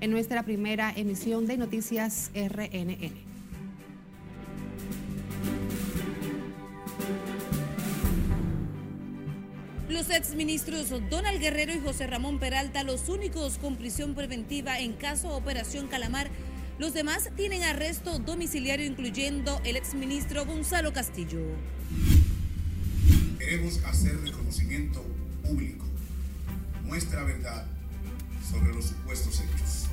en nuestra primera emisión de Noticias RNN. Los exministros Donald Guerrero y José Ramón Peralta, los únicos con prisión preventiva en caso Operación Calamar, los demás tienen arresto domiciliario, incluyendo el exministro Gonzalo Castillo. Queremos hacer reconocimiento público nuestra verdad sobre los supuestos hechos.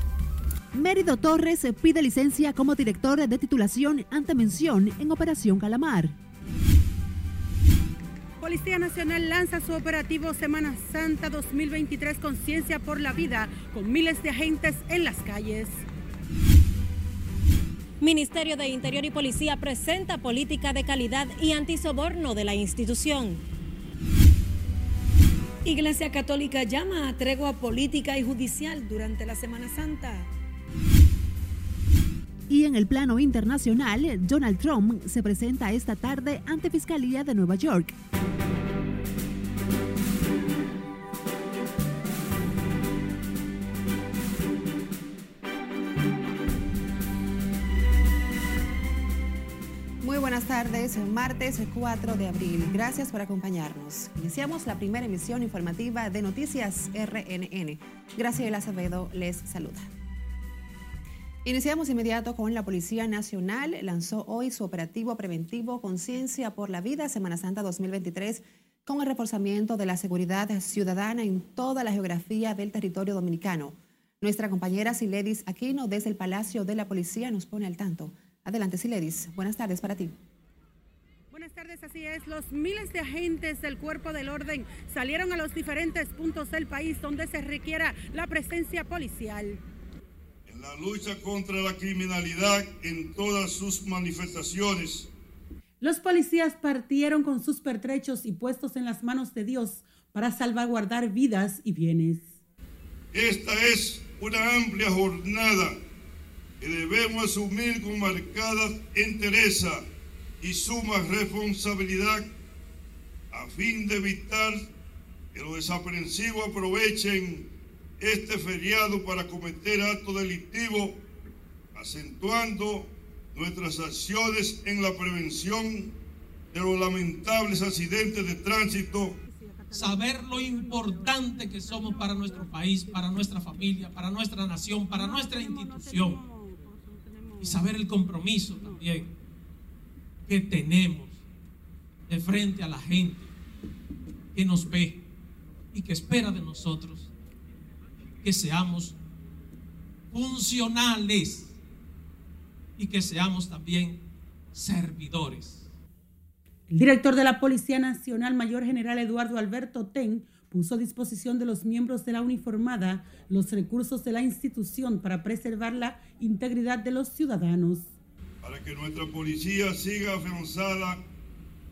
Mérido Torres pide licencia como director de titulación ante mención en Operación Calamar. Policía Nacional lanza su operativo Semana Santa 2023 Conciencia por la Vida con miles de agentes en las calles. Ministerio de Interior y Policía presenta política de calidad y antisoborno de la institución. Iglesia Católica llama a tregua política y judicial durante la Semana Santa. Y en el plano internacional, Donald Trump se presenta esta tarde ante Fiscalía de Nueva York. Buenas tardes, martes 4 de abril. Gracias por acompañarnos. Iniciamos la primera emisión informativa de Noticias RNN. Graciela Acevedo les saluda. Iniciamos inmediato con la Policía Nacional. Lanzó hoy su operativo preventivo Conciencia por la Vida Semana Santa 2023 con el reforzamiento de la seguridad ciudadana en toda la geografía del territorio dominicano. Nuestra compañera Siledis Aquino desde el Palacio de la Policía nos pone al tanto. Adelante, Siledis. Buenas tardes para ti. Buenas tardes, así es. Los miles de agentes del cuerpo del orden salieron a los diferentes puntos del país donde se requiera la presencia policial. En la lucha contra la criminalidad en todas sus manifestaciones. Los policías partieron con sus pertrechos y puestos en las manos de Dios para salvaguardar vidas y bienes. Esta es una amplia jornada que debemos asumir con marcada entereza y suma responsabilidad a fin de evitar que los desaprensivos aprovechen este feriado para cometer actos delictivos, acentuando nuestras acciones en la prevención de los lamentables accidentes de tránsito. Saber lo importante que somos para nuestro país, para nuestra familia, para nuestra nación, para nuestra institución y saber el compromiso también que tenemos de frente a la gente que nos ve y que espera de nosotros que seamos funcionales y que seamos también servidores. El director de la Policía Nacional, Mayor General Eduardo Alberto Ten, puso a disposición de los miembros de la uniformada los recursos de la institución para preservar la integridad de los ciudadanos. Que nuestra policía siga afianzada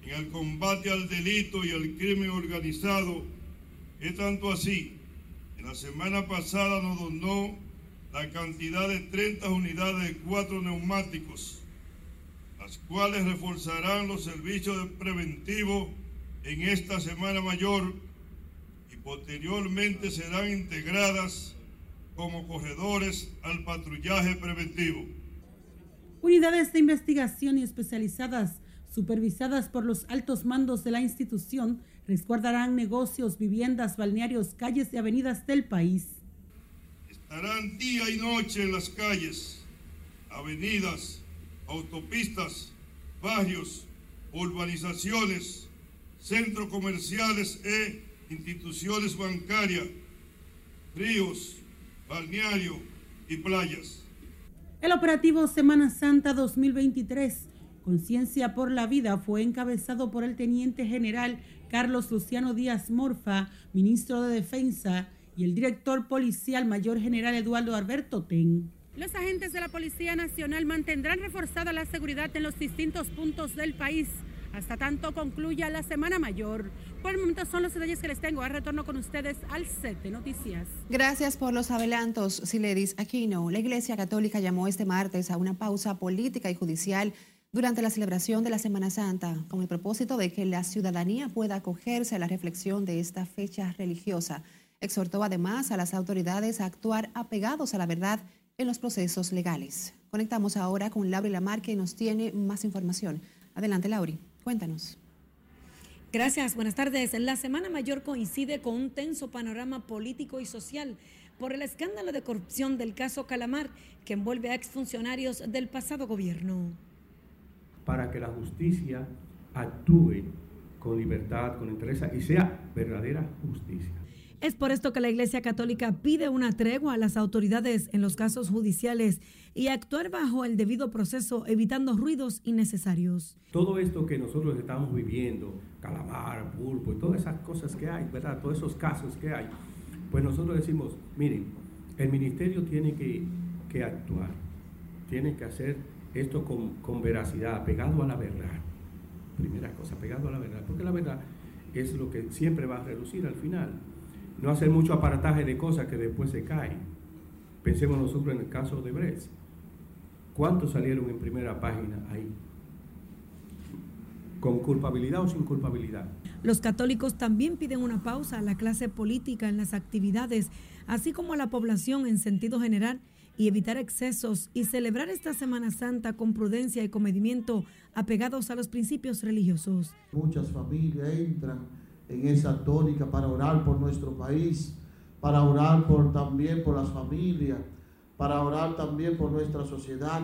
en el combate al delito y al crimen organizado, es tanto así. En la semana pasada nos donó la cantidad de 30 unidades de cuatro neumáticos, las cuales reforzarán los servicios preventivos en esta Semana Mayor posteriormente serán integradas como corredores al patrullaje preventivo. Unidades de investigación y especializadas supervisadas por los altos mandos de la institución resguardarán negocios, viviendas, balnearios, calles y avenidas del país. Estarán día y noche en las calles, avenidas, autopistas, barrios, urbanizaciones, centros comerciales e instituciones bancarias, ríos, balneario y playas. El operativo Semana Santa 2023, Conciencia por la Vida, fue encabezado por el teniente general Carlos Luciano Díaz Morfa, ministro de Defensa, y el director policial mayor general Eduardo Alberto Ten. Los agentes de la Policía Nacional mantendrán reforzada la seguridad en los distintos puntos del país hasta tanto concluya la Semana Mayor. Por el momento son los detalles que les tengo. Ahora retorno con ustedes al set noticias. Gracias por los adelantos, Siledis Aquino. La Iglesia Católica llamó este martes a una pausa política y judicial durante la celebración de la Semana Santa, con el propósito de que la ciudadanía pueda acogerse a la reflexión de esta fecha religiosa. Exhortó además a las autoridades a actuar apegados a la verdad en los procesos legales. Conectamos ahora con Lauri Lamar que nos tiene más información. Adelante, Lauri, cuéntanos. Gracias, buenas tardes. La Semana Mayor coincide con un tenso panorama político y social por el escándalo de corrupción del caso Calamar que envuelve a exfuncionarios del pasado gobierno. Para que la justicia actúe con libertad, con interés y sea verdadera justicia. Es por esto que la Iglesia Católica pide una tregua a las autoridades en los casos judiciales y actuar bajo el debido proceso, evitando ruidos innecesarios. Todo esto que nosotros estamos viviendo, calamar, pulpo y todas esas cosas que hay, ¿verdad? Todos esos casos que hay, pues nosotros decimos, miren, el ministerio tiene que, que actuar, tiene que hacer esto con, con veracidad, pegado a la verdad. Primera cosa, pegado a la verdad, porque la verdad es lo que siempre va a reducir al final no hacer mucho aparataje de cosas que después se caen. Pensemos nosotros en el caso de Brest. ¿Cuántos salieron en primera página ahí? ¿Con culpabilidad o sin culpabilidad? Los católicos también piden una pausa a la clase política en las actividades, así como a la población en sentido general, y evitar excesos y celebrar esta Semana Santa con prudencia y comedimiento apegados a los principios religiosos. Muchas familias entran en esa tónica para orar por nuestro país, para orar por, también por las familias, para orar también por nuestra sociedad,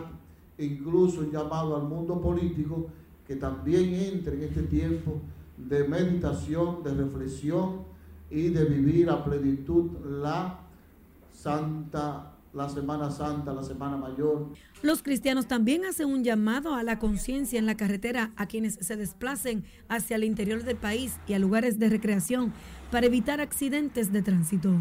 incluso un llamado al mundo político que también entre en este tiempo de meditación, de reflexión y de vivir a plenitud la Santa la Semana Santa, la Semana Mayor. Los cristianos también hacen un llamado a la conciencia en la carretera a quienes se desplacen hacia el interior del país y a lugares de recreación para evitar accidentes de tránsito.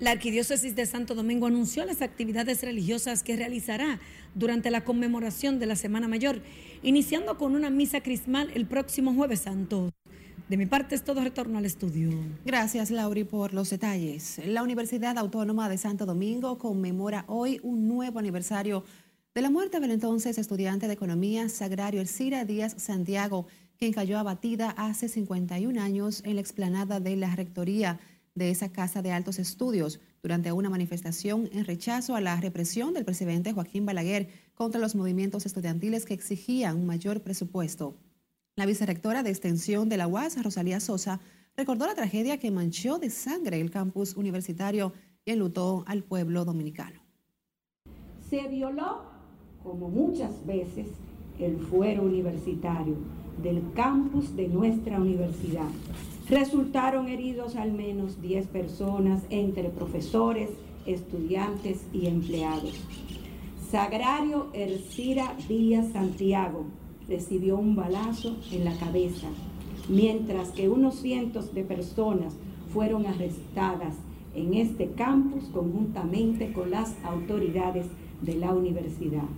La Arquidiócesis de Santo Domingo anunció las actividades religiosas que realizará durante la conmemoración de la Semana Mayor, iniciando con una misa crismal el próximo jueves santo. De mi parte es todo retorno al estudio. Gracias, Lauri, por los detalles. La Universidad Autónoma de Santo Domingo conmemora hoy un nuevo aniversario de la muerte del entonces estudiante de Economía Sagrario Elcira Díaz Santiago, quien cayó abatida hace 51 años en la explanada de la rectoría de esa Casa de Altos Estudios durante una manifestación en rechazo a la represión del presidente Joaquín Balaguer contra los movimientos estudiantiles que exigían un mayor presupuesto. La vicerrectora de Extensión de la UAS, Rosalía Sosa, recordó la tragedia que manchó de sangre el campus universitario y enlutó al pueblo dominicano. Se violó, como muchas veces, el fuero universitario del campus de nuestra universidad. Resultaron heridos al menos 10 personas entre profesores, estudiantes y empleados. Sagrario Ercira Díaz Santiago, recibió un balazo en la cabeza, mientras que unos cientos de personas fueron arrestadas en este campus conjuntamente con las autoridades de la universidad.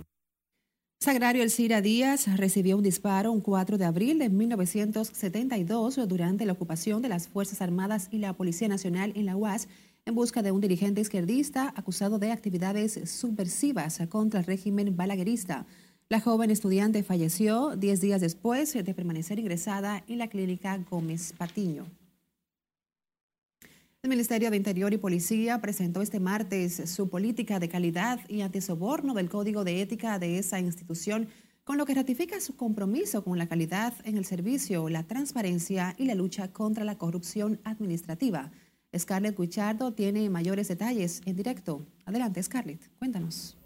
Sagrario Elcira Díaz recibió un disparo un 4 de abril de 1972 durante la ocupación de las Fuerzas Armadas y la Policía Nacional en la UAS en busca de un dirigente izquierdista acusado de actividades subversivas contra el régimen balaguerista. La joven estudiante falleció 10 días después de permanecer ingresada en la clínica Gómez Patiño. El Ministerio de Interior y Policía presentó este martes su política de calidad y antisoborno del Código de Ética de esa institución, con lo que ratifica su compromiso con la calidad en el servicio, la transparencia y la lucha contra la corrupción administrativa. Scarlett Guichardo tiene mayores detalles en directo. Adelante, Scarlett, cuéntanos.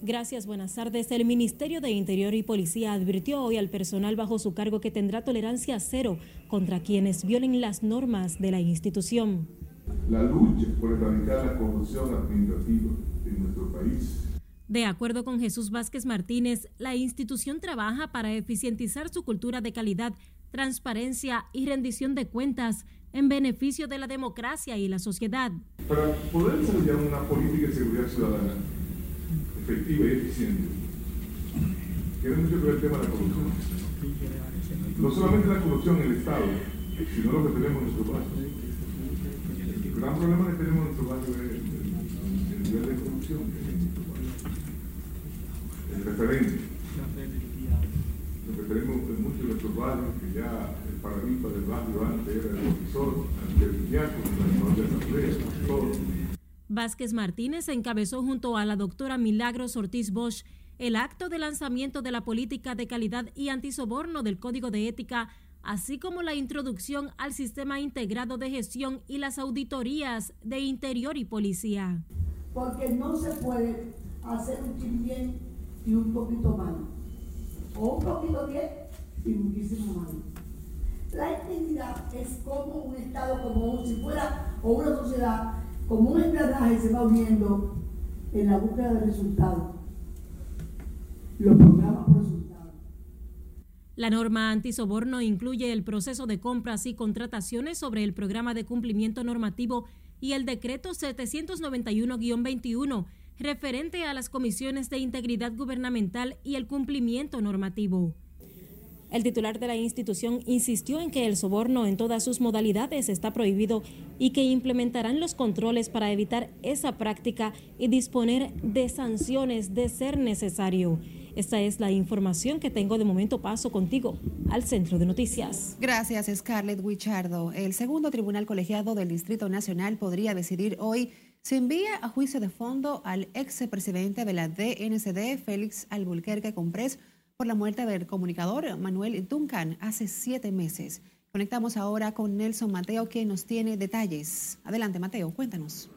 Gracias, buenas tardes. El Ministerio de Interior y Policía advirtió hoy al personal bajo su cargo que tendrá tolerancia cero contra quienes violen las normas de la institución. La lucha por erradicar la corrupción administrativa en nuestro país. De acuerdo con Jesús Vázquez Martínez, la institución trabaja para eficientizar su cultura de calidad, transparencia y rendición de cuentas en beneficio de la democracia y la sociedad. Para poder desarrollar una política de seguridad ciudadana efectiva y eficiente. Queremos ver el tema de la corrupción. No solamente la corrupción en el Estado, sino lo que tenemos en nuestro barrio. El gran problema que tenemos en nuestro barrio es el, nivel de corrupción El referente. Lo que tenemos en muchos de nuestros barrios, que ya el paradigma del barrio antes era el profesor, antes el Vázquez Martínez encabezó junto a la doctora Milagros Ortiz Bosch el acto de lanzamiento de la política de calidad y antisoborno del Código de Ética, así como la introducción al sistema integrado de gestión y las auditorías de interior y policía. Porque no se puede hacer un bien y un poquito mal, o un poquito bien y muchísimo mal. La integridad es como un Estado, como si fuera, o una sociedad, como un engranaje se va uniendo en la búsqueda de resultados la norma antisoborno incluye el proceso de compras y contrataciones sobre el programa de cumplimiento normativo y el decreto 791-21 referente a las comisiones de integridad gubernamental y el cumplimiento normativo. El titular de la institución insistió en que el soborno en todas sus modalidades está prohibido y que implementarán los controles para evitar esa práctica y disponer de sanciones de ser necesario. Esta es la información que tengo de momento. Paso contigo al centro de noticias. Gracias, Scarlett Wichardo. El segundo tribunal colegiado del Distrito Nacional podría decidir hoy si envía a juicio de fondo al ex presidente de la DNCD, Félix Albuquerque Comprés, por la muerte del comunicador Manuel Duncan hace siete meses. Conectamos ahora con Nelson Mateo, que nos tiene detalles. Adelante, Mateo, cuéntanos.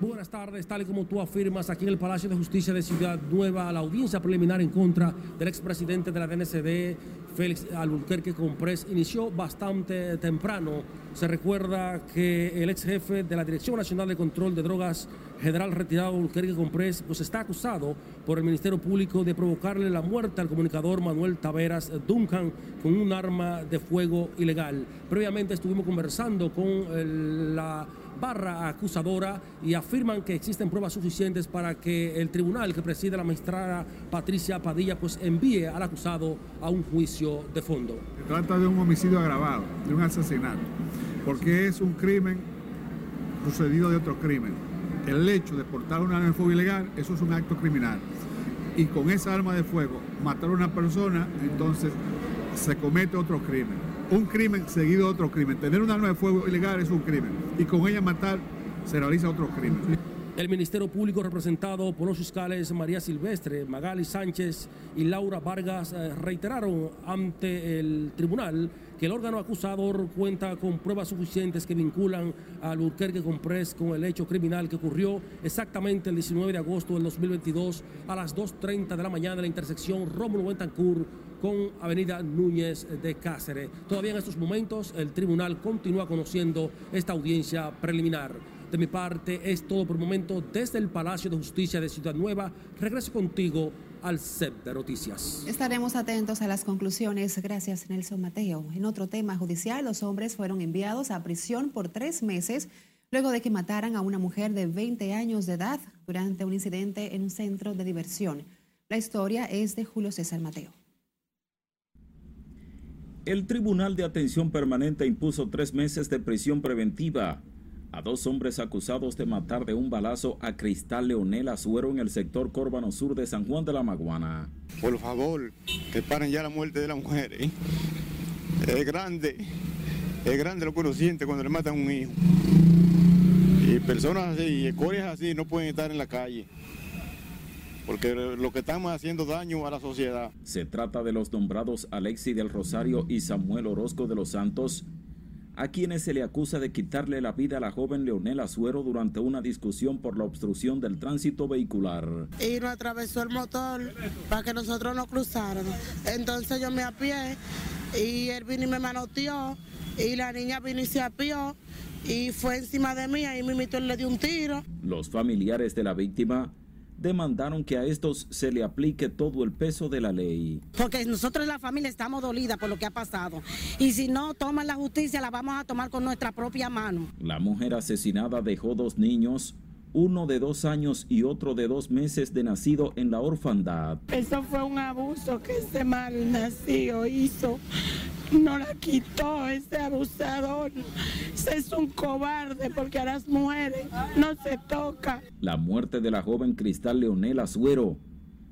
Buenas tardes, tal y como tú afirmas, aquí en el Palacio de Justicia de Ciudad Nueva, la audiencia preliminar en contra del expresidente de la DNCD, Félix Albuquerque Comprés, inició bastante temprano. Se recuerda que el ex jefe de la Dirección Nacional de Control de Drogas, general retirado Albuquerque Comprés, pues está acusado por el Ministerio Público de provocarle la muerte al comunicador Manuel Taveras Duncan con un arma de fuego ilegal. Previamente estuvimos conversando con la barra acusadora y afirman que existen pruebas suficientes para que el tribunal que preside la magistrada Patricia Padilla pues envíe al acusado a un juicio de fondo. Se trata de un homicidio agravado, de un asesinato, porque es un crimen procedido de otro crimen. El hecho de portar un arma de fuego ilegal, eso es un acto criminal. Y con esa arma de fuego matar a una persona, entonces se comete otro crimen un crimen seguido de otro crimen. Tener un arma de fuego ilegal es un crimen y con ella matar se realiza otro crimen. El Ministerio Público representado por los fiscales María Silvestre, Magali Sánchez y Laura Vargas eh, reiteraron ante el tribunal que el órgano acusador cuenta con pruebas suficientes que vinculan al Urquerque Comprés con el hecho criminal que ocurrió exactamente el 19 de agosto del 2022 a las 2.30 de la mañana en la intersección Rómulo Bentancur con Avenida Núñez de Cáceres. Todavía en estos momentos el tribunal continúa conociendo esta audiencia preliminar. De mi parte es todo por el momento desde el Palacio de Justicia de Ciudad Nueva. Regreso contigo al CEP de Noticias. Estaremos atentos a las conclusiones. Gracias, Nelson Mateo. En otro tema judicial, los hombres fueron enviados a prisión por tres meses luego de que mataran a una mujer de 20 años de edad durante un incidente en un centro de diversión. La historia es de Julio César Mateo. El Tribunal de Atención Permanente impuso tres meses de prisión preventiva a dos hombres acusados de matar de un balazo a Cristal Leonel Azuero en el sector Córbano Sur de San Juan de la Maguana. Por favor, que paren ya la muerte de la mujer. ¿eh? Es grande, es grande lo que uno siente cuando le matan a un hijo. Y personas así, escorias así, no pueden estar en la calle porque lo que estamos haciendo daño a la sociedad. Se trata de los nombrados Alexi del Rosario y Samuel Orozco de los Santos, a quienes se le acusa de quitarle la vida a la joven Leonela Azuero durante una discusión por la obstrucción del tránsito vehicular. Y nos atravesó el motor para que nosotros no cruzáramos. Entonces yo me apié y él vino y me manoteó y la niña vino y se apió y fue encima de mí y mi le dio un tiro. Los familiares de la víctima demandaron que a estos se le aplique todo el peso de la ley. Porque nosotros la familia estamos dolidas por lo que ha pasado. Y si no toman la justicia, la vamos a tomar con nuestra propia mano. La mujer asesinada dejó dos niños, uno de dos años y otro de dos meses de nacido en la orfandad. Eso fue un abuso que ese mal nacido hizo no la quitó ese abusador. Es un cobarde porque a las mujeres no se toca. La muerte de la joven Cristal Leonel Azuero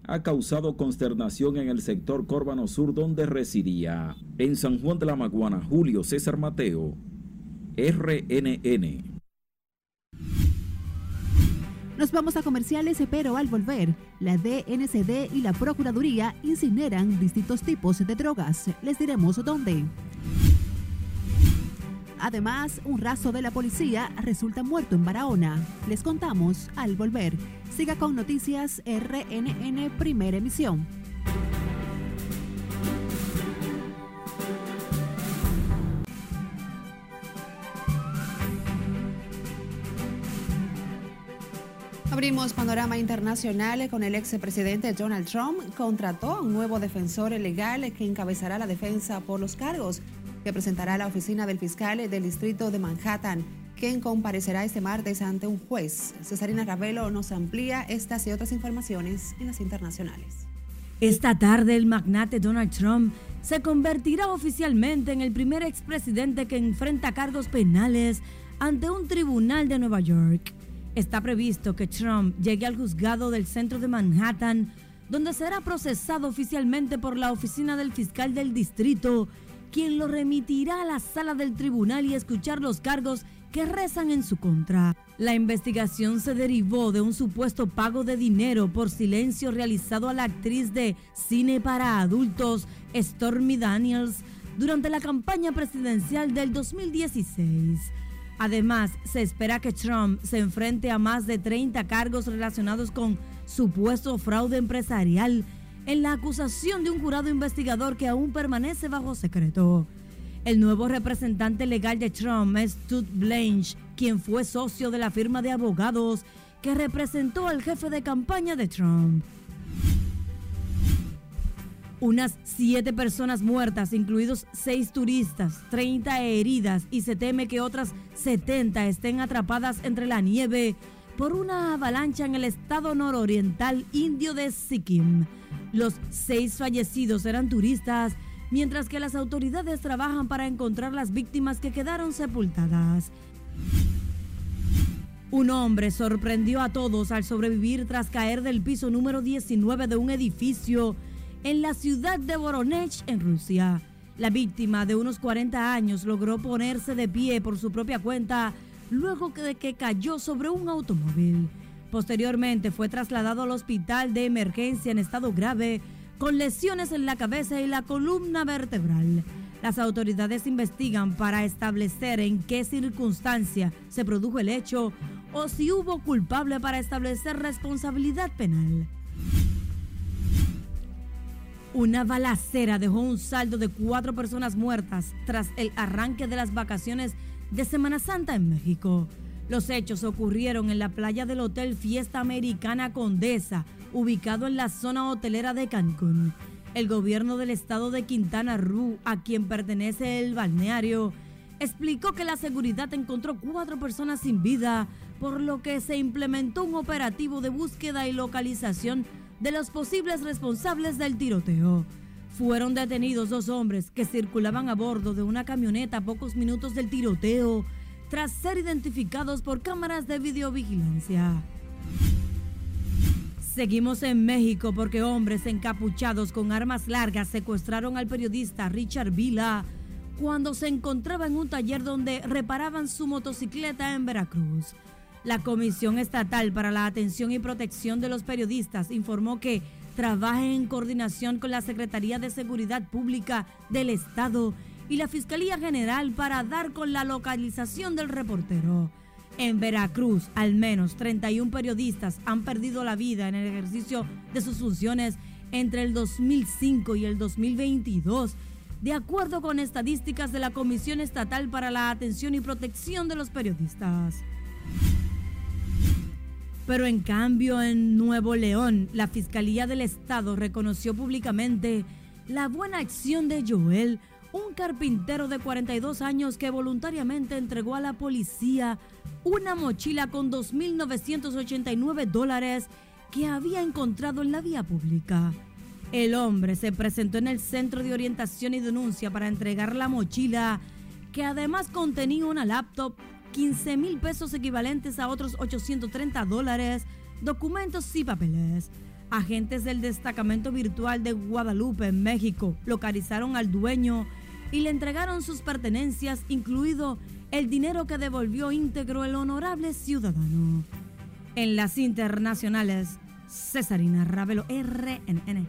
ha causado consternación en el sector Córbano Sur donde residía. En San Juan de la Maguana, Julio César Mateo, RNN. Nos vamos a comerciales, pero al volver, la DNCD y la Procuraduría incineran distintos tipos de drogas. Les diremos dónde. Además, un raso de la policía resulta muerto en Barahona. Les contamos al volver. Siga con Noticias RNN Primera Emisión. Abrimos panorama internacional con el expresidente Donald Trump. Contrató a un nuevo defensor legal que encabezará la defensa por los cargos que presentará la oficina del fiscal del distrito de Manhattan, quien comparecerá este martes ante un juez. Cesarina Ravelo nos amplía estas y otras informaciones en las internacionales. Esta tarde el magnate Donald Trump se convertirá oficialmente en el primer expresidente que enfrenta cargos penales ante un tribunal de Nueva York. Está previsto que Trump llegue al juzgado del centro de Manhattan, donde será procesado oficialmente por la oficina del fiscal del distrito, quien lo remitirá a la sala del tribunal y escuchar los cargos que rezan en su contra. La investigación se derivó de un supuesto pago de dinero por silencio realizado a la actriz de cine para adultos Stormy Daniels durante la campaña presidencial del 2016. Además, se espera que Trump se enfrente a más de 30 cargos relacionados con supuesto fraude empresarial en la acusación de un jurado investigador que aún permanece bajo secreto. El nuevo representante legal de Trump es Todd Blanche, quien fue socio de la firma de abogados que representó al jefe de campaña de Trump. Unas siete personas muertas, incluidos seis turistas, 30 heridas y se teme que otras 70 estén atrapadas entre la nieve por una avalancha en el estado nororiental indio de Sikkim. Los seis fallecidos eran turistas, mientras que las autoridades trabajan para encontrar las víctimas que quedaron sepultadas. Un hombre sorprendió a todos al sobrevivir tras caer del piso número 19 de un edificio en la ciudad de Voronezh, en Rusia. La víctima de unos 40 años logró ponerse de pie por su propia cuenta luego de que cayó sobre un automóvil. Posteriormente fue trasladado al hospital de emergencia en estado grave con lesiones en la cabeza y la columna vertebral. Las autoridades investigan para establecer en qué circunstancia se produjo el hecho o si hubo culpable para establecer responsabilidad penal. Una balacera dejó un saldo de cuatro personas muertas tras el arranque de las vacaciones de Semana Santa en México. Los hechos ocurrieron en la playa del Hotel Fiesta Americana Condesa, ubicado en la zona hotelera de Cancún. El gobierno del estado de Quintana Roo, a quien pertenece el balneario, explicó que la seguridad encontró cuatro personas sin vida, por lo que se implementó un operativo de búsqueda y localización de los posibles responsables del tiroteo. Fueron detenidos dos hombres que circulaban a bordo de una camioneta a pocos minutos del tiroteo tras ser identificados por cámaras de videovigilancia. Seguimos en México porque hombres encapuchados con armas largas secuestraron al periodista Richard Vila cuando se encontraba en un taller donde reparaban su motocicleta en Veracruz. La Comisión Estatal para la Atención y Protección de los Periodistas informó que trabaja en coordinación con la Secretaría de Seguridad Pública del Estado y la Fiscalía General para dar con la localización del reportero. En Veracruz, al menos 31 periodistas han perdido la vida en el ejercicio de sus funciones entre el 2005 y el 2022, de acuerdo con estadísticas de la Comisión Estatal para la Atención y Protección de los Periodistas. Pero en cambio en Nuevo León, la Fiscalía del Estado reconoció públicamente la buena acción de Joel, un carpintero de 42 años que voluntariamente entregó a la policía una mochila con 2.989 dólares que había encontrado en la vía pública. El hombre se presentó en el Centro de Orientación y Denuncia para entregar la mochila, que además contenía una laptop 15 mil pesos equivalentes a otros 830 dólares, documentos y papeles. Agentes del destacamento virtual de Guadalupe, México, localizaron al dueño y le entregaron sus pertenencias, incluido el dinero que devolvió íntegro el honorable ciudadano. En las internacionales, Cesarina Ravelo, RNN.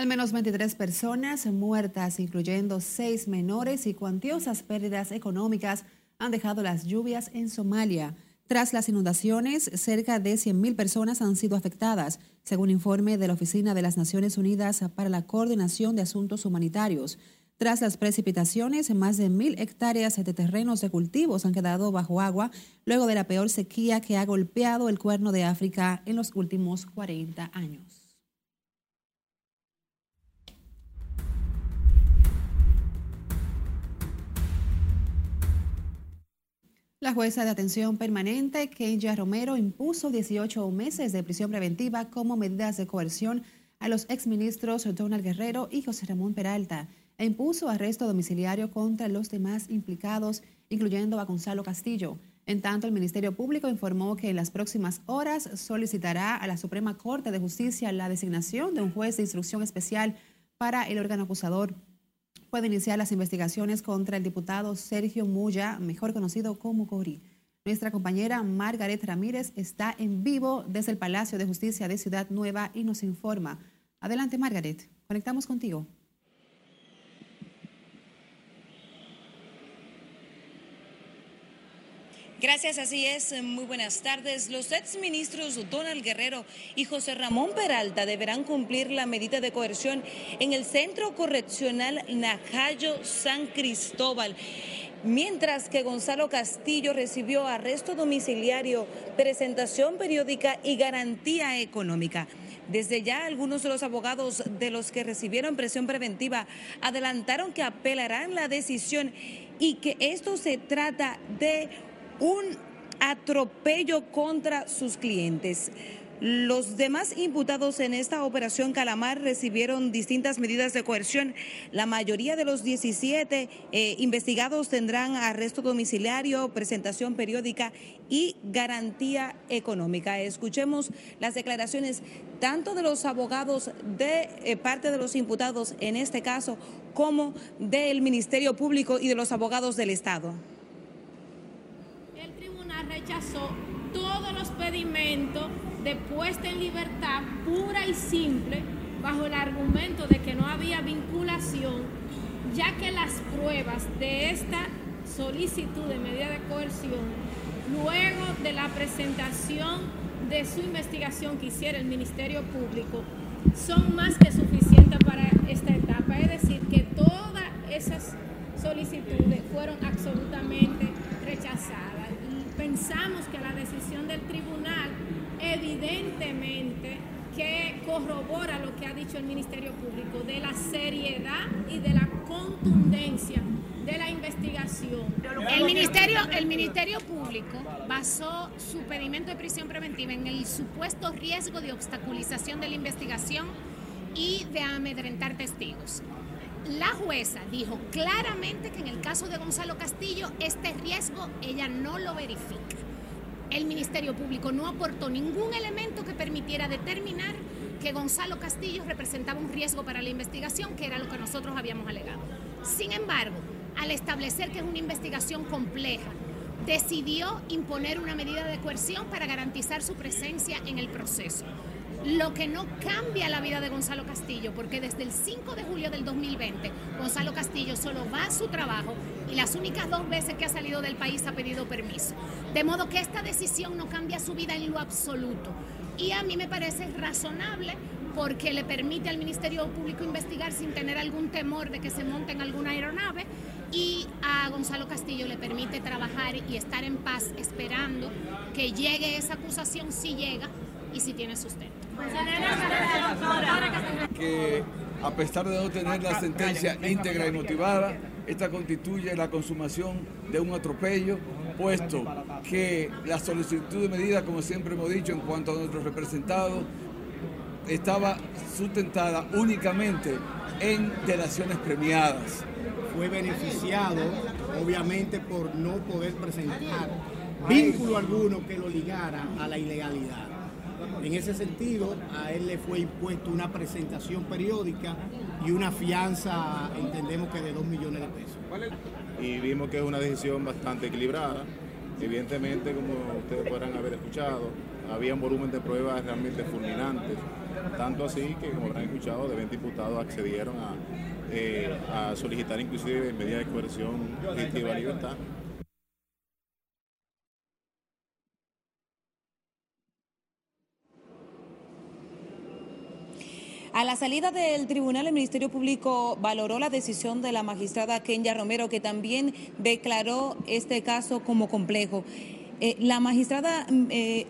Al menos 23 personas muertas, incluyendo seis menores y cuantiosas pérdidas económicas, han dejado las lluvias en Somalia. Tras las inundaciones, cerca de 100.000 personas han sido afectadas, según informe de la Oficina de las Naciones Unidas para la Coordinación de Asuntos Humanitarios. Tras las precipitaciones, más de mil hectáreas de terrenos de cultivos han quedado bajo agua luego de la peor sequía que ha golpeado el cuerno de África en los últimos 40 años. La jueza de atención permanente, Kenya Romero, impuso 18 meses de prisión preventiva como medidas de coerción a los exministros Donald Guerrero y José Ramón Peralta e impuso arresto domiciliario contra los demás implicados, incluyendo a Gonzalo Castillo. En tanto, el Ministerio Público informó que en las próximas horas solicitará a la Suprema Corte de Justicia la designación de un juez de instrucción especial para el órgano acusador puede iniciar las investigaciones contra el diputado Sergio Muya, mejor conocido como Cori. Nuestra compañera Margaret Ramírez está en vivo desde el Palacio de Justicia de Ciudad Nueva y nos informa. Adelante, Margaret. Conectamos contigo. Gracias, así es. Muy buenas tardes. Los exministros Donald Guerrero y José Ramón Peralta deberán cumplir la medida de coerción en el Centro Correccional Najayo San Cristóbal. Mientras que Gonzalo Castillo recibió arresto domiciliario, presentación periódica y garantía económica. Desde ya algunos de los abogados de los que recibieron presión preventiva adelantaron que apelarán la decisión y que esto se trata de un atropello contra sus clientes. Los demás imputados en esta operación Calamar recibieron distintas medidas de coerción. La mayoría de los 17 eh, investigados tendrán arresto domiciliario, presentación periódica y garantía económica. Escuchemos las declaraciones tanto de los abogados de eh, parte de los imputados en este caso como del Ministerio Público y de los abogados del Estado rechazó todos los pedimentos de puesta en libertad pura y simple bajo el argumento de que no había vinculación, ya que las pruebas de esta solicitud de medida de coerción, luego de la presentación de su investigación que hiciera el Ministerio Público, son más que suficientes para esta etapa. Es decir, que todas esas solicitudes fueron absolutamente rechazadas pensamos que la decisión del tribunal evidentemente que corrobora lo que ha dicho el Ministerio Público de la seriedad y de la contundencia de la investigación. El Ministerio, el Ministerio Público basó su pedimento de prisión preventiva en el supuesto riesgo de obstaculización de la investigación y de amedrentar testigos. La jueza dijo claramente que en el caso de Gonzalo Castillo este riesgo ella no lo verifica. El Ministerio Público no aportó ningún elemento que permitiera determinar que Gonzalo Castillo representaba un riesgo para la investigación, que era lo que nosotros habíamos alegado. Sin embargo, al establecer que es una investigación compleja, decidió imponer una medida de coerción para garantizar su presencia en el proceso lo que no cambia la vida de Gonzalo Castillo, porque desde el 5 de julio del 2020 Gonzalo Castillo solo va a su trabajo y las únicas dos veces que ha salido del país ha pedido permiso. De modo que esta decisión no cambia su vida en lo absoluto. Y a mí me parece razonable porque le permite al Ministerio Público investigar sin tener algún temor de que se monte en alguna aeronave y a Gonzalo Castillo le permite trabajar y estar en paz esperando que llegue esa acusación si llega y si tiene sustento. Que a pesar de no tener la sentencia íntegra y motivada, esta constituye la consumación de un atropello, puesto que la solicitud de medida, como siempre hemos dicho en cuanto a nuestros representados, estaba sustentada únicamente en delaciones premiadas. Fue beneficiado, obviamente, por no poder presentar vínculo alguno que lo ligara a la ilegalidad. En ese sentido, a él le fue impuesto una presentación periódica y una fianza, entendemos que de 2 millones de pesos. Y vimos que es una decisión bastante equilibrada, Evidentemente, como ustedes podrán haber escuchado, había un volumen de pruebas realmente fulminantes, tanto así que, como habrán escuchado, de 20 diputados accedieron a, eh, a solicitar inclusive medidas de coerción de libertad. A la salida del tribunal, el Ministerio Público valoró la decisión de la magistrada Kenya Romero, que también declaró este caso como complejo. Eh, la magistrada. Mm, eh,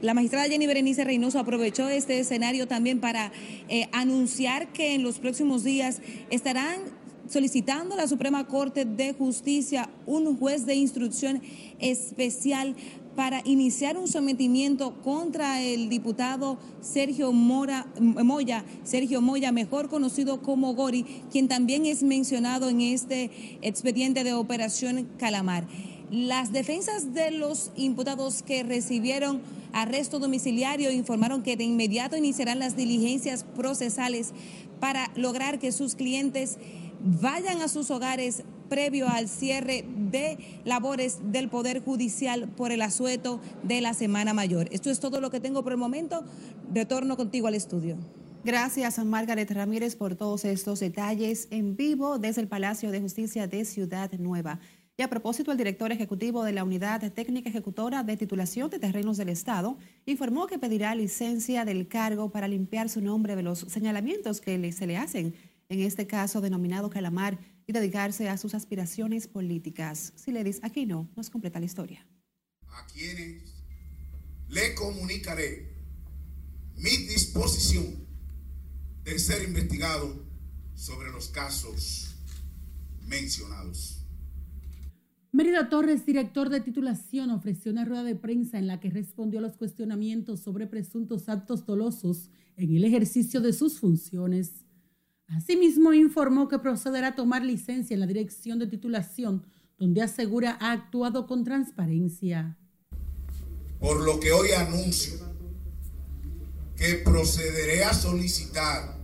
la magistrada Jenny Berenice Reynoso aprovechó este escenario también para eh, anunciar que en los próximos días estarán solicitando a la Suprema Corte de Justicia un juez de instrucción especial para iniciar un sometimiento contra el diputado Sergio Mora, Moya, Sergio Moya, mejor conocido como Gori, quien también es mencionado en este expediente de Operación Calamar. Las defensas de los imputados que recibieron arresto domiciliario informaron que de inmediato iniciarán las diligencias procesales para lograr que sus clientes vayan a sus hogares previo al cierre de labores del Poder Judicial por el asueto de la Semana Mayor. Esto es todo lo que tengo por el momento. Retorno contigo al estudio. Gracias a Margaret Ramírez por todos estos detalles en vivo desde el Palacio de Justicia de Ciudad Nueva. Y a propósito, el director ejecutivo de la Unidad Técnica Ejecutora de Titulación de Terrenos del Estado informó que pedirá licencia del cargo para limpiar su nombre de los señalamientos que se le hacen en este caso denominado Calamar y dedicarse a sus aspiraciones políticas. Si le dice aquí no, nos completa la historia. A quienes le comunicaré mi disposición de ser investigado sobre los casos mencionados. Mérida Torres, director de titulación, ofreció una rueda de prensa en la que respondió a los cuestionamientos sobre presuntos actos dolosos en el ejercicio de sus funciones. Asimismo, informó que procederá a tomar licencia en la dirección de titulación, donde asegura ha actuado con transparencia. Por lo que hoy anuncio que procederé a solicitar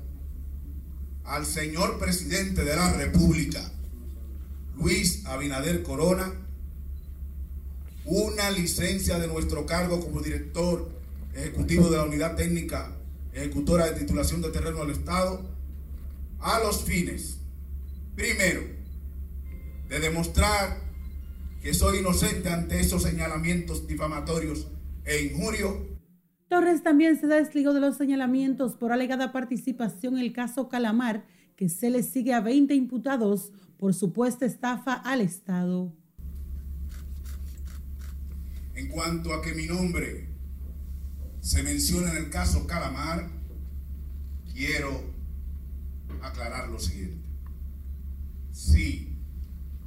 al señor presidente de la República, Luis Abinader Corona, una licencia de nuestro cargo como director ejecutivo de la Unidad Técnica Ejecutora de Titulación de Terreno del Estado a los fines, primero, de demostrar que soy inocente ante esos señalamientos difamatorios e injurio. Torres también se desligó de los señalamientos por alegada participación en el caso Calamar, que se le sigue a 20 imputados por supuesta estafa al Estado. En cuanto a que mi nombre se menciona en el caso Calamar, quiero aclarar lo siguiente. Sí,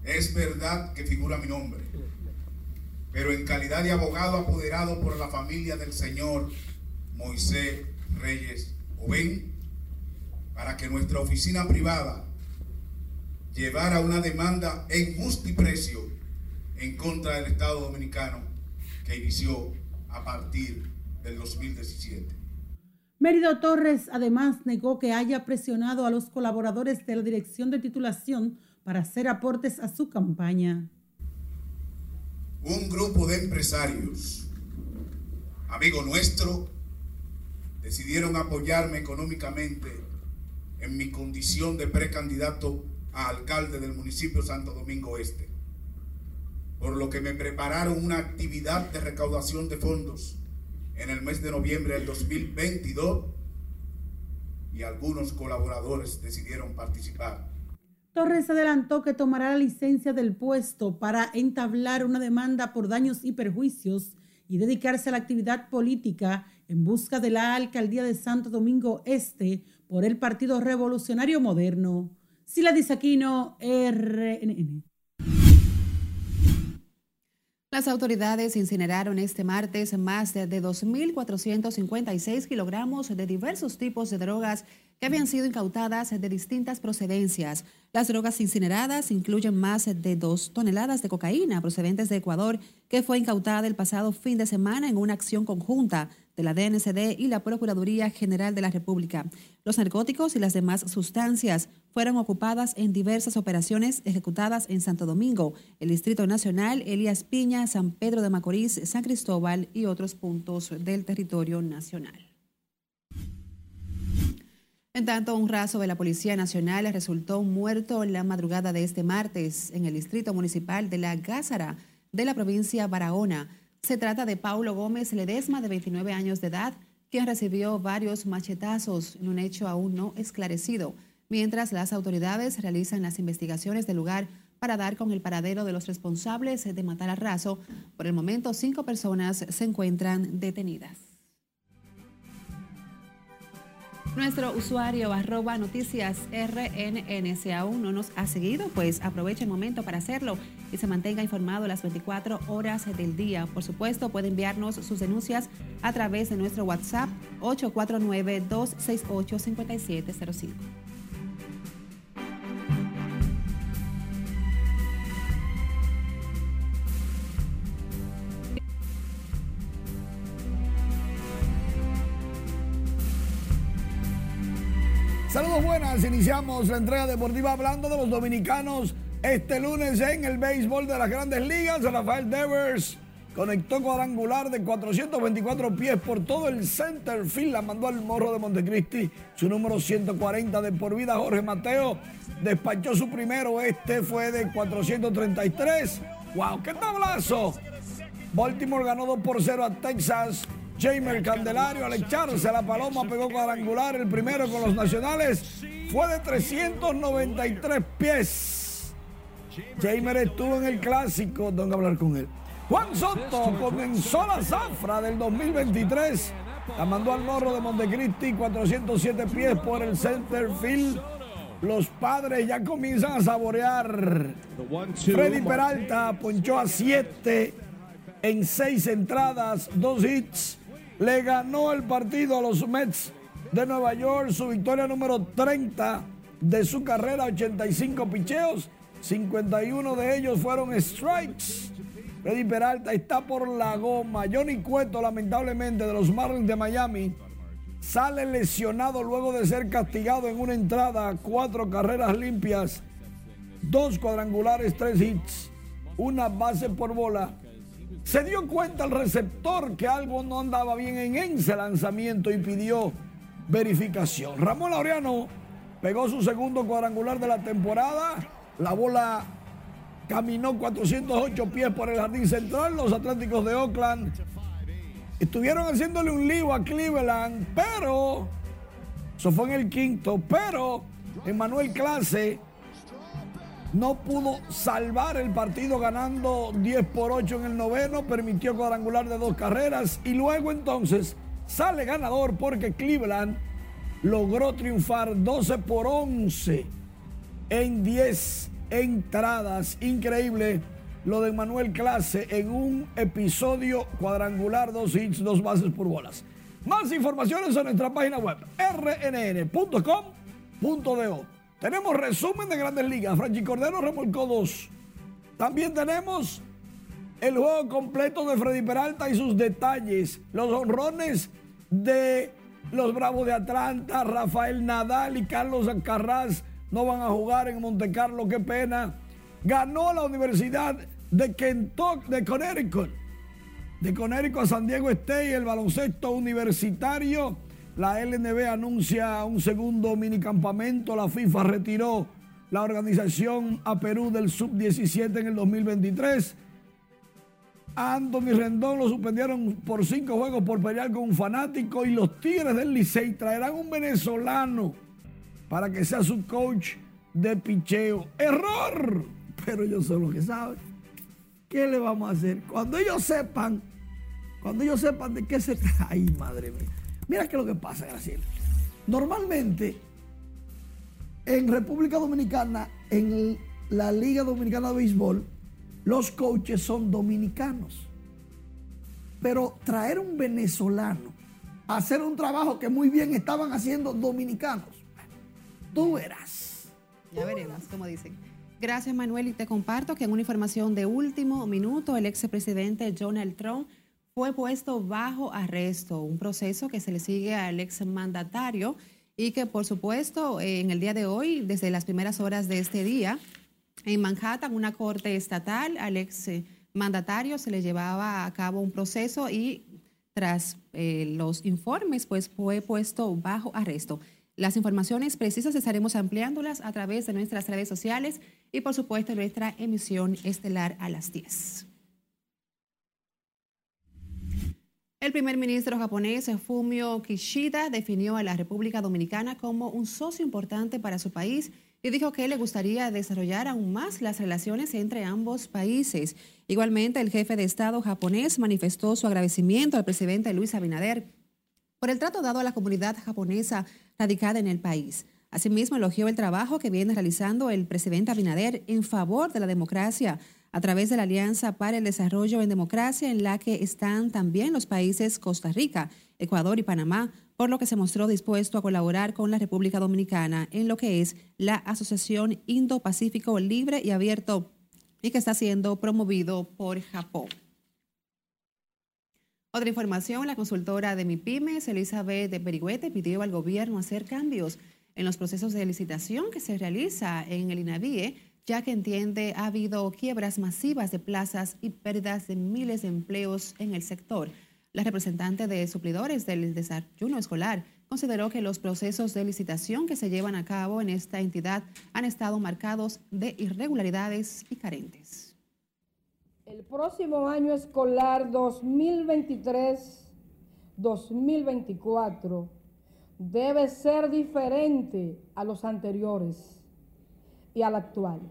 es verdad que figura mi nombre, pero en calidad de abogado apoderado por la familia del señor Moisés Reyes Oben, para que nuestra oficina privada llevara una demanda en justiprecio en contra del Estado Dominicano que inició a partir del 2017. Mérido Torres además negó que haya presionado a los colaboradores de la dirección de titulación para hacer aportes a su campaña. Un grupo de empresarios, amigo nuestro, decidieron apoyarme económicamente en mi condición de precandidato a alcalde del municipio Santo Domingo Este, por lo que me prepararon una actividad de recaudación de fondos en el mes de noviembre del 2022 y algunos colaboradores decidieron participar. Torres adelantó que tomará la licencia del puesto para entablar una demanda por daños y perjuicios y dedicarse a la actividad política en busca de la alcaldía de Santo Domingo Este por el Partido Revolucionario Moderno. Sila Disaquino, RNN. Las autoridades incineraron este martes más de 2.456 kilogramos de diversos tipos de drogas que habían sido incautadas de distintas procedencias. Las drogas incineradas incluyen más de dos toneladas de cocaína procedentes de Ecuador, que fue incautada el pasado fin de semana en una acción conjunta de la DNCD y la Procuraduría General de la República. Los narcóticos y las demás sustancias fueron ocupadas en diversas operaciones ejecutadas en Santo Domingo, el Distrito Nacional, Elías Piña, San Pedro de Macorís, San Cristóbal y otros puntos del territorio nacional. En tanto, un raso de la Policía Nacional resultó muerto en la madrugada de este martes en el Distrito Municipal de La Gázara de la provincia Barahona. Se trata de Paulo Gómez Ledesma, de 29 años de edad, quien recibió varios machetazos en un hecho aún no esclarecido, mientras las autoridades realizan las investigaciones del lugar para dar con el paradero de los responsables de matar a Razo. Por el momento, cinco personas se encuentran detenidas. Nuestro usuario arroba noticias RNN, si aún no nos ha seguido, pues aproveche el momento para hacerlo y se mantenga informado las 24 horas del día. Por supuesto, puede enviarnos sus denuncias a través de nuestro WhatsApp 849-268-5705. Buenas, iniciamos la entrega deportiva hablando de los dominicanos este lunes en el béisbol de las grandes ligas. Rafael Devers conectó cuadrangular de 424 pies por todo el center field, la mandó al morro de Montecristi, su número 140 de por vida. Jorge Mateo despachó su primero, este fue de 433. ¡Wow! ¡Qué tablazo! Baltimore ganó 2 por 0 a Texas. Jamer Candelario al echarse la paloma pegó cuadrangular. El primero con los nacionales fue de 393 pies. Jamer estuvo en el clásico. Tengo hablar con él. Juan Soto comenzó la zafra del 2023. La mandó al morro de Montecristi, 407 pies por el center field. Los padres ya comienzan a saborear. Freddy Peralta ponchó a 7 en 6 entradas, 2 hits le ganó el partido a los Mets de Nueva York, su victoria número 30 de su carrera, 85 picheos, 51 de ellos fueron strikes. Freddy Peralta está por la goma. Johnny Cueto, lamentablemente, de los Marlins de Miami, sale lesionado luego de ser castigado en una entrada, cuatro carreras limpias, dos cuadrangulares, tres hits, una base por bola se dio cuenta el receptor que algo no andaba bien en ese lanzamiento y pidió verificación. Ramón Laureano pegó su segundo cuadrangular de la temporada. La bola caminó 408 pies por el jardín central. Los Atléticos de Oakland estuvieron haciéndole un lío a Cleveland, pero eso fue en el quinto. Pero Emanuel Clase no pudo salvar el partido ganando 10 por 8 en el noveno, permitió cuadrangular de dos carreras y luego entonces sale ganador porque Cleveland logró triunfar 12 por 11 en 10 entradas. Increíble lo de Manuel Clase en un episodio cuadrangular, dos hits, dos bases por bolas. Más informaciones en nuestra página web rnn.com.do. Tenemos resumen de Grandes Ligas. Franchi Cordero remolcó dos. También tenemos el juego completo de Freddy Peralta y sus detalles. Los honrones de los Bravos de Atlanta, Rafael Nadal y Carlos Alcaraz no van a jugar en Monte Carlo, qué pena. Ganó la Universidad de Kentucky, de Connecticut. De Connecticut a San Diego State, el baloncesto universitario la LNB anuncia un segundo minicampamento. La FIFA retiró la organización a Perú del Sub-17 en el 2023. A Anthony Rendón lo suspendieron por cinco juegos por pelear con un fanático. Y los Tigres del Licey traerán un venezolano para que sea su coach de picheo. ¡Error! Pero ellos son los que saben. ¿Qué le vamos a hacer? Cuando ellos sepan, cuando ellos sepan de qué se trata. ¡Ay, madre mía! Mira qué es lo que pasa, Graciela. Normalmente, en República Dominicana, en la Liga Dominicana de Béisbol, los coaches son dominicanos. Pero traer un venezolano a hacer un trabajo que muy bien estaban haciendo dominicanos, tú verás. Ya veremos, como dicen. Gracias, Manuel. Y te comparto que en una información de último minuto, el ex presidente Donald Trump fue puesto bajo arresto, un proceso que se le sigue al exmandatario y que por supuesto en el día de hoy, desde las primeras horas de este día, en Manhattan, una corte estatal al ex mandatario se le llevaba a cabo un proceso y tras eh, los informes, pues fue puesto bajo arresto. Las informaciones precisas estaremos ampliándolas a través de nuestras redes sociales y por supuesto nuestra emisión estelar a las 10. El primer ministro japonés Fumio Kishida definió a la República Dominicana como un socio importante para su país y dijo que le gustaría desarrollar aún más las relaciones entre ambos países. Igualmente, el jefe de Estado japonés manifestó su agradecimiento al presidente Luis Abinader por el trato dado a la comunidad japonesa radicada en el país. Asimismo, elogió el trabajo que viene realizando el presidente Abinader en favor de la democracia a través de la Alianza para el Desarrollo en Democracia, en la que están también los países Costa Rica, Ecuador y Panamá, por lo que se mostró dispuesto a colaborar con la República Dominicana en lo que es la Asociación Indo-Pacífico Libre y Abierto y que está siendo promovido por Japón. Otra información, la consultora de MIPIMES, Elizabeth de Berigüete, pidió al gobierno hacer cambios en los procesos de licitación que se realiza en el INAVIE, ya que entiende ha habido quiebras masivas de plazas y pérdidas de miles de empleos en el sector. La representante de suplidores del desayuno escolar consideró que los procesos de licitación que se llevan a cabo en esta entidad han estado marcados de irregularidades y carentes. El próximo año escolar 2023-2024 debe ser diferente a los anteriores y al actual.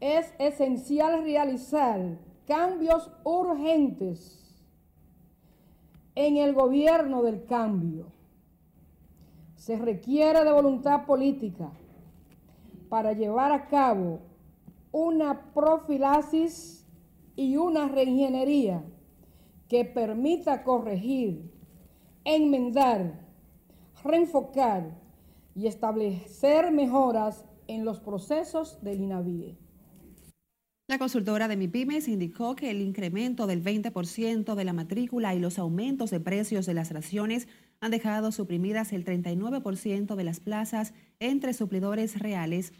Es esencial realizar cambios urgentes en el gobierno del cambio. Se requiere de voluntad política para llevar a cabo una profilaxis y una reingeniería que permita corregir, enmendar, reenfocar y establecer mejoras en los procesos del INAVIE. La consultora de MIPIMES indicó que el incremento del 20% de la matrícula y los aumentos de precios de las raciones han dejado suprimidas el 39% de las plazas entre suplidores reales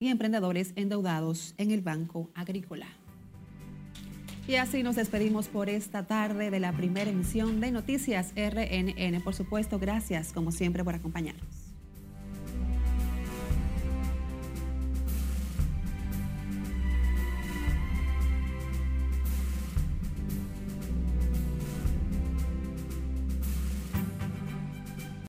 y emprendedores endeudados en el Banco Agrícola. Y así nos despedimos por esta tarde de la primera emisión de Noticias RNN. Por supuesto, gracias como siempre por acompañarnos.